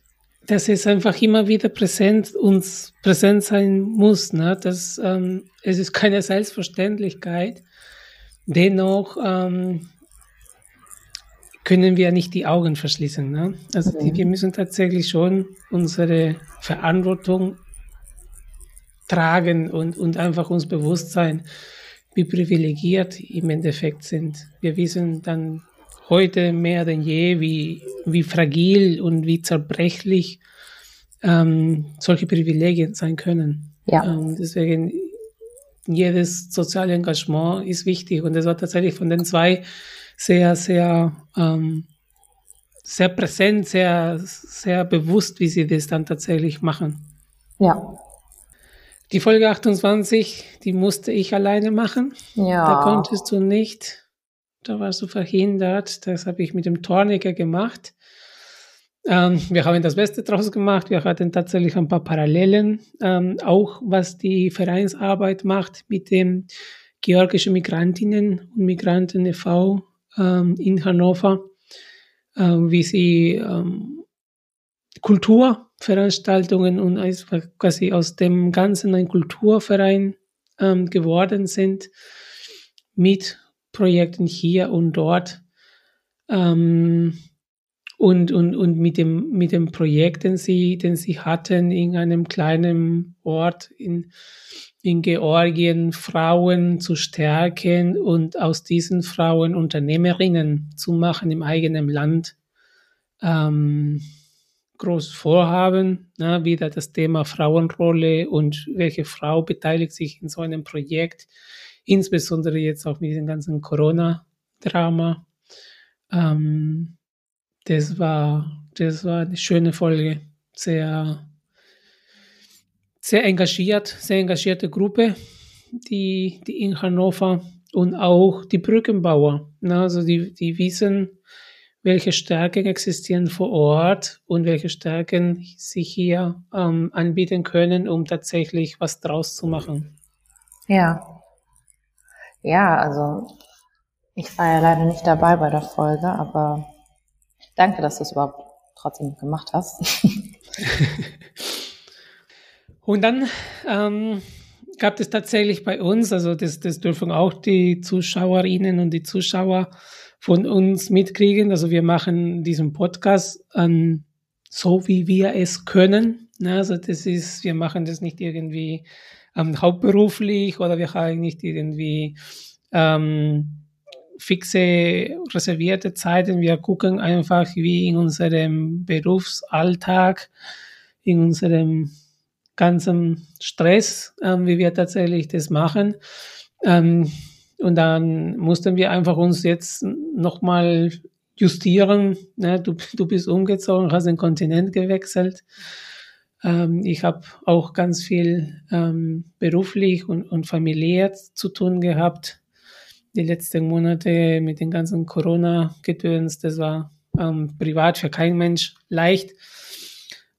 dass es einfach immer wieder präsent uns präsent sein muss. Ne? Das, ähm, es ist keine Selbstverständlichkeit. Dennoch ähm, können wir nicht die Augen verschließen. Ne? Also die, mhm. wir müssen tatsächlich schon unsere Verantwortung tragen und, und einfach uns bewusst sein, wie privilegiert im Endeffekt sind. Wir wissen dann heute mehr denn je, wie, wie fragil und wie zerbrechlich ähm, solche Privilegien sein können. Ja. Ähm, deswegen jedes soziale Engagement ist wichtig und das war tatsächlich von den zwei sehr, sehr, ähm, sehr präsent, sehr, sehr bewusst, wie sie das dann tatsächlich machen. Ja, die Folge 28, die musste ich alleine machen. Ja. Da konntest du nicht. Da warst du verhindert. Das habe ich mit dem Torniker gemacht. Ähm, wir haben das Beste draus gemacht. Wir hatten tatsächlich ein paar Parallelen, ähm, auch was die Vereinsarbeit macht mit dem georgischen Migrantinnen und Migranten e.V. Ähm, in Hannover, ähm, wie sie ähm, Kultur Veranstaltungen und quasi aus dem Ganzen ein Kulturverein ähm, geworden sind mit Projekten hier und dort ähm, und, und, und mit dem, mit dem Projekt, den sie, den sie hatten in einem kleinen Ort in, in Georgien, Frauen zu stärken und aus diesen Frauen Unternehmerinnen zu machen im eigenen Land. Ähm, groß vorhaben, ne, wieder das Thema Frauenrolle und welche Frau beteiligt sich in so einem Projekt, insbesondere jetzt auch mit dem ganzen Corona-Drama. Ähm, das war, das war eine schöne Folge, sehr, sehr engagiert, sehr engagierte Gruppe, die, die in Hannover und auch die Brückenbauer, ne, also die, die wissen, welche Stärken existieren vor Ort und welche Stärken sich hier ähm, anbieten können, um tatsächlich was draus zu machen. Ja. Ja, also ich war ja leider nicht dabei bei der Folge, aber danke, dass du es überhaupt trotzdem gemacht hast. und dann ähm, gab es tatsächlich bei uns, also das, das dürfen auch die Zuschauerinnen und die Zuschauer von uns mitkriegen. Also wir machen diesen Podcast an so wie wir es können. Also das ist, wir machen das nicht irgendwie ähm, hauptberuflich oder wir haben nicht irgendwie ähm, fixe reservierte Zeiten. Wir gucken einfach, wie in unserem Berufsalltag, in unserem ganzen Stress, ähm, wie wir tatsächlich das machen. Ähm, und dann mussten wir einfach uns jetzt nochmal justieren. Ne? Du, du bist umgezogen, hast den Kontinent gewechselt. Ähm, ich habe auch ganz viel ähm, beruflich und, und familiär zu tun gehabt. Die letzten Monate mit den ganzen Corona-Gedöns, das war ähm, privat für kein Mensch leicht.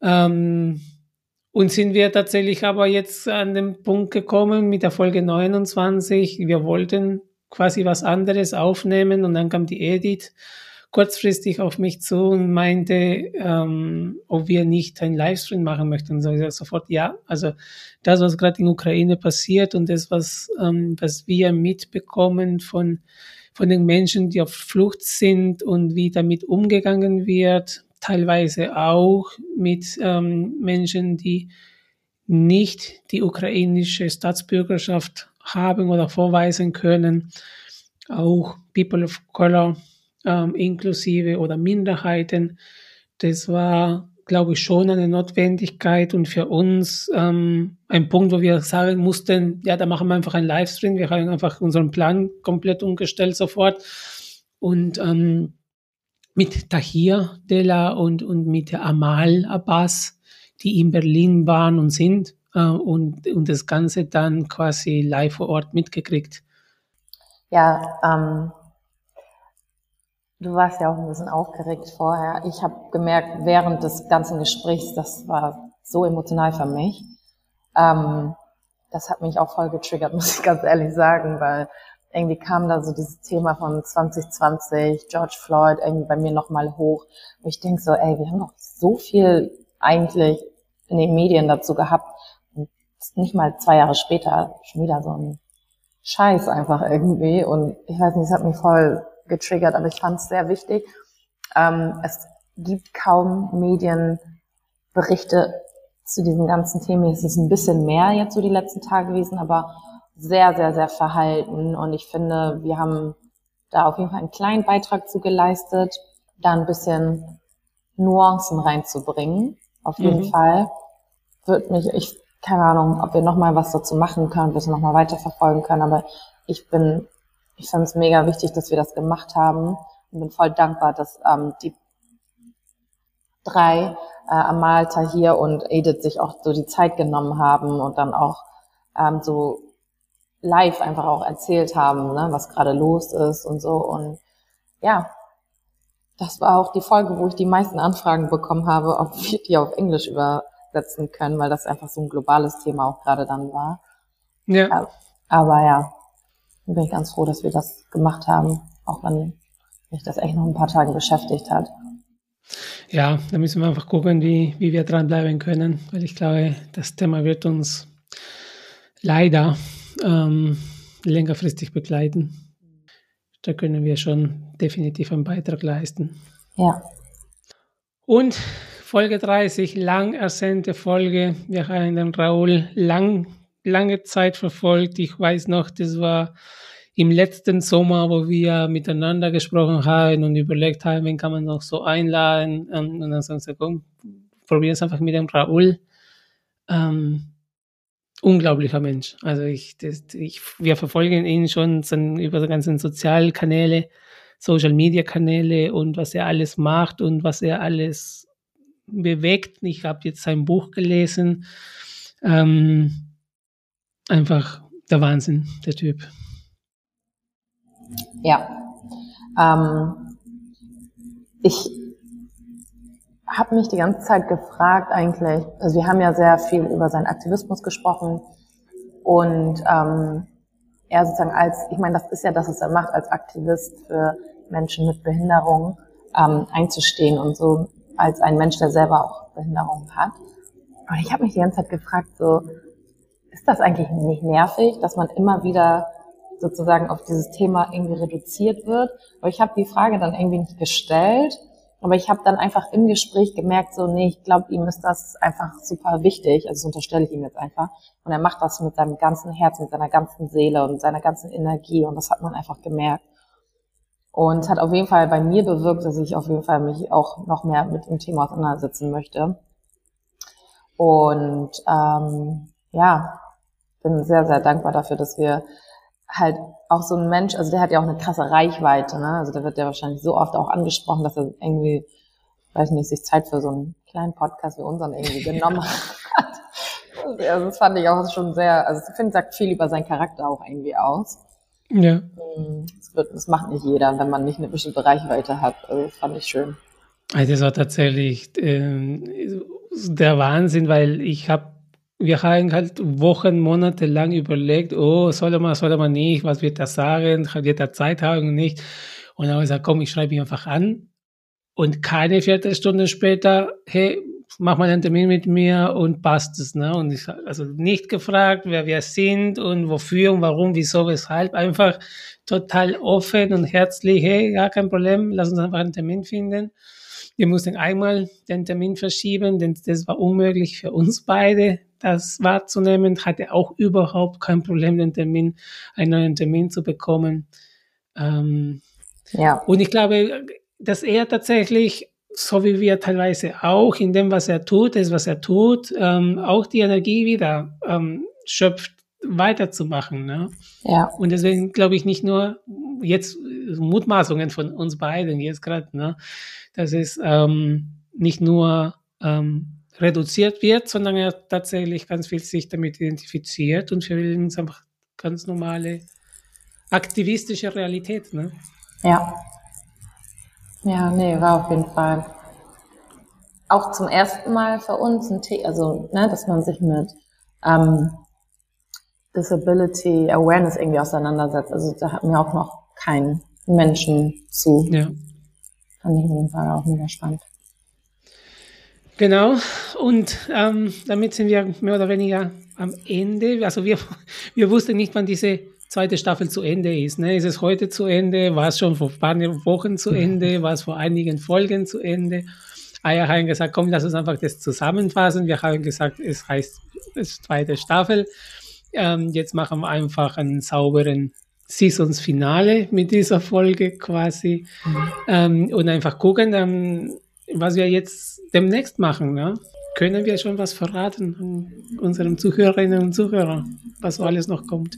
Ähm, und sind wir tatsächlich aber jetzt an den Punkt gekommen mit der Folge 29. Wir wollten quasi was anderes aufnehmen und dann kam die Edith kurzfristig auf mich zu und meinte, ähm, ob wir nicht einen Livestream machen möchten. So ich sofort ja. Also das, was gerade in Ukraine passiert und das, was, ähm, was wir mitbekommen von, von den Menschen, die auf Flucht sind und wie damit umgegangen wird, teilweise auch mit ähm, Menschen, die nicht die ukrainische Staatsbürgerschaft haben oder vorweisen können, auch People of Color ähm, inklusive oder Minderheiten. Das war, glaube ich, schon eine Notwendigkeit und für uns ähm, ein Punkt, wo wir sagen mussten, ja, da machen wir einfach einen Livestream. Wir haben einfach unseren Plan komplett umgestellt sofort. Und ähm, mit Tahir Della und, und mit Amal Abbas, die in Berlin waren und sind äh, und, und das Ganze dann quasi live vor Ort mitgekriegt. Ja, ähm, Du warst ja auch ein bisschen aufgeregt vorher. Ich habe gemerkt, während des ganzen Gesprächs, das war so emotional für mich. Ähm, das hat mich auch voll getriggert, muss ich ganz ehrlich sagen, weil irgendwie kam da so dieses Thema von 2020, George Floyd irgendwie bei mir nochmal hoch. Und ich denk so, ey, wir haben doch so viel eigentlich in den Medien dazu gehabt. Und nicht mal zwei Jahre später schon wieder so ein Scheiß einfach irgendwie. Und ich weiß nicht, es hat mich voll getriggert, aber ich fand es sehr wichtig. Ähm, es gibt kaum Medienberichte zu diesen ganzen Themen. Es ist ein bisschen mehr jetzt so die letzten Tage gewesen, aber sehr, sehr, sehr verhalten. Und ich finde, wir haben da auf jeden Fall einen kleinen Beitrag zu geleistet, da ein bisschen Nuancen reinzubringen. Auf jeden mhm. Fall. Wird mich, ich, keine Ahnung, ob wir nochmal was dazu machen können, wir es nochmal weiterverfolgen können, aber ich bin ich fand es mega wichtig, dass wir das gemacht haben und bin voll dankbar, dass ähm, die drei, äh, Amal, Tahir und Edith sich auch so die Zeit genommen haben und dann auch ähm, so live einfach auch erzählt haben, ne, was gerade los ist und so. Und ja, das war auch die Folge, wo ich die meisten Anfragen bekommen habe, ob wir die auf Englisch übersetzen können, weil das einfach so ein globales Thema auch gerade dann war. Ja. Aber ja, und bin ich ganz froh, dass wir das gemacht haben, auch wenn mich das echt noch ein paar Tage beschäftigt hat. Ja, da müssen wir einfach gucken, wie, wie wir dranbleiben können, weil ich glaube, das Thema wird uns leider ähm, längerfristig begleiten. Da können wir schon definitiv einen Beitrag leisten. Ja. Und Folge 30, lang ersehnte Folge. Wir haben den Raoul lang lange Zeit verfolgt. Ich weiß noch, das war im letzten Sommer, wo wir miteinander gesprochen haben und überlegt haben, wen kann man noch so einladen. Und dann sagen sie, komm, probieren es einfach mit dem Raoul. Ähm, unglaublicher Mensch. Also ich, das, ich, wir verfolgen ihn schon über die ganzen Sozialkanäle, Social Media Kanäle und was er alles macht und was er alles bewegt. Ich habe jetzt sein Buch gelesen. Ähm, einfach der Wahnsinn, der Typ. Ja. Ähm, ich habe mich die ganze Zeit gefragt eigentlich, also wir haben ja sehr viel über seinen Aktivismus gesprochen und ähm, er sozusagen als, ich meine, das ist ja das, was er macht, als Aktivist für Menschen mit Behinderung ähm, einzustehen und so als ein Mensch, der selber auch Behinderung hat. Und ich habe mich die ganze Zeit gefragt, so, ist das eigentlich nicht nervig, dass man immer wieder sozusagen auf dieses Thema irgendwie reduziert wird? Aber ich habe die Frage dann irgendwie nicht gestellt, aber ich habe dann einfach im Gespräch gemerkt, so, nee, ich glaube, ihm ist das einfach super wichtig. Also das unterstelle ich ihm jetzt einfach. Und er macht das mit seinem ganzen Herz, mit seiner ganzen Seele und seiner ganzen Energie. Und das hat man einfach gemerkt. Und hat auf jeden Fall bei mir bewirkt, dass ich auf jeden Fall mich auch noch mehr mit dem Thema auseinandersetzen möchte. Und ähm, ja, bin sehr, sehr dankbar dafür, dass wir halt auch so ein Mensch, also der hat ja auch eine krasse Reichweite, ne? Also der wird ja wahrscheinlich so oft auch angesprochen, dass er irgendwie, weiß nicht, sich Zeit für so einen kleinen Podcast wie unseren irgendwie genommen hat. Also das fand ich auch schon sehr, also ich finde, sagt viel über seinen Charakter auch irgendwie aus. Ja. Hm, das, wird, das macht nicht jeder, wenn man nicht eine bestimmte Reichweite hat. Also das fand ich schön. Also das war tatsächlich äh, der Wahnsinn, weil ich habe wir haben halt Wochen, Monate lang überlegt, oh, soll man, soll man nicht, was wird er sagen, wird er Zeit haben, nicht. Und dann habe ich gesagt, komm, ich schreibe ihn einfach an. Und keine Viertelstunde später, hey, mach mal einen Termin mit mir und passt es. Ne? Und ich also nicht gefragt, wer wir sind und wofür und warum, wieso, weshalb. Einfach total offen und herzlich, hey, gar kein Problem, lass uns einfach einen Termin finden. Wir mussten einmal den Termin verschieben, denn das war unmöglich für uns beide, das wahrzunehmen. Hatte auch überhaupt kein Problem, den Termin, einen neuen Termin zu bekommen. Ähm, ja. Und ich glaube, dass er tatsächlich so wie wir teilweise auch in dem, was er tut, ist, was er tut, ähm, auch die Energie wieder ähm, schöpft, weiterzumachen. Ne? Ja. Und deswegen glaube ich nicht nur jetzt Mutmaßungen von uns beiden jetzt gerade, ne, dass es ähm, nicht nur ähm, reduziert wird, sondern er tatsächlich ganz viel sich damit identifiziert und für uns einfach ganz normale aktivistische Realität. Ne? Ja. Ja, nee, war auf jeden Fall auch zum ersten Mal für uns ein Thema, also, ne, dass man sich mit ähm, Disability Awareness irgendwie auseinandersetzt. Also da hatten wir auch noch keinen Menschen zu. Ja. Fand ich in dem Fall auch mega spannend. Genau, und ähm, damit sind wir mehr oder weniger am Ende. Also wir, wir wussten nicht, wann diese zweite Staffel zu Ende ist. Ne? Ist es heute zu Ende? War es schon vor ein paar Wochen zu Ende? War es vor einigen Folgen zu Ende? Aya haben gesagt, komm, lass uns einfach das zusammenfassen. Wir haben gesagt, es heißt es zweite Staffel. Ähm, jetzt machen wir einfach einen sauberen Seasons-Finale mit dieser Folge quasi mhm. ähm, und einfach gucken, ähm, was wir jetzt demnächst machen. Ne? Können wir schon was verraten unseren Zuhörerinnen und Zuhörern, was so alles noch kommt?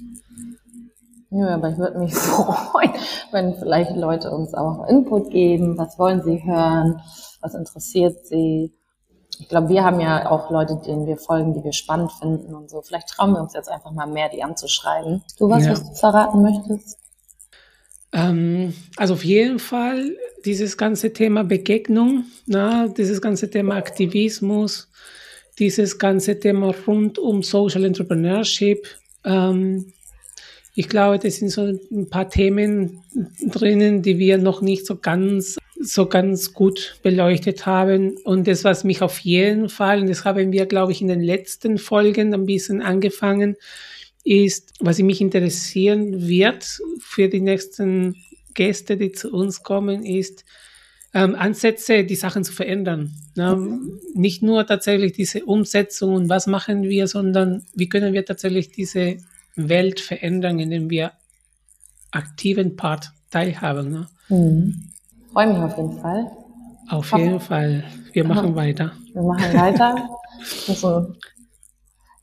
Ja, aber ich würde mich freuen, wenn vielleicht Leute uns auch Input geben. Was wollen sie hören? Was interessiert sie? Ich glaube, wir haben ja auch Leute, denen wir folgen, die wir spannend finden und so. Vielleicht trauen wir uns jetzt einfach mal mehr, die anzuschreiben. Du was, ja. was du verraten möchtest? Ähm, also auf jeden Fall dieses ganze Thema Begegnung, na, dieses ganze Thema Aktivismus, dieses ganze Thema rund um Social Entrepreneurship. Ähm, ich glaube, das sind so ein paar Themen drinnen, die wir noch nicht so ganz, so ganz gut beleuchtet haben. Und das, was mich auf jeden Fall, und das haben wir, glaube ich, in den letzten Folgen ein bisschen angefangen, ist, was mich interessieren wird für die nächsten Gäste, die zu uns kommen, ist, ähm, Ansätze, die Sachen zu verändern. Ne? Nicht nur tatsächlich diese Umsetzung und was machen wir, sondern wie können wir tatsächlich diese Welt verändern, indem wir aktiven Part teilhaben. Ne? Mhm. Freue mich auf jeden Fall. Auf jeden Fall. Wir machen weiter. Wir machen weiter. also,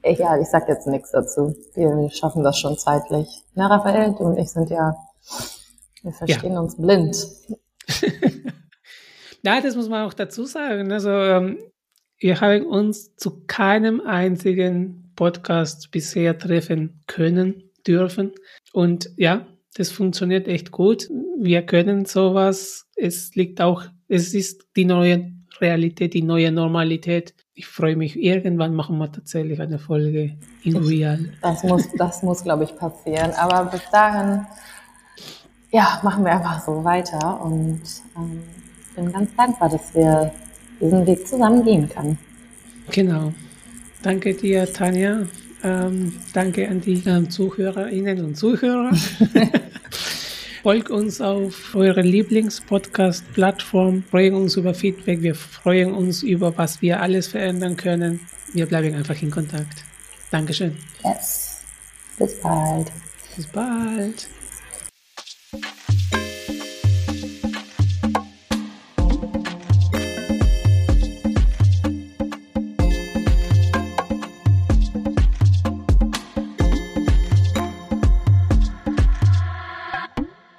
ich, ja, ich sag jetzt nichts dazu. Wir schaffen das schon zeitlich. Na, Raphael, du und ich sind ja, wir verstehen ja. uns blind. ja, das muss man auch dazu sagen. Also, ähm, wir haben uns zu keinem einzigen Podcast bisher treffen können, dürfen. Und ja, das funktioniert echt gut. Wir können sowas. Es liegt auch, es ist die neue Realität, die neue Normalität. Ich freue mich, irgendwann machen wir tatsächlich eine Folge in Real. Das muss, das muss, glaube ich, passieren. Aber bis dahin, ja, machen wir einfach so weiter und ähm, bin ganz dankbar, dass wir diesen Weg zusammen gehen können. Genau. Danke dir, Tanja. Ähm, danke an die ähm, Zuhörerinnen und Zuhörer. Folgt uns auf eure Lieblingspodcast-Plattform. Freuen uns über Feedback. Wir freuen uns über, was wir alles verändern können. Wir bleiben einfach in Kontakt. Dankeschön. Yes. Bis bald. Bis bald. Thank you.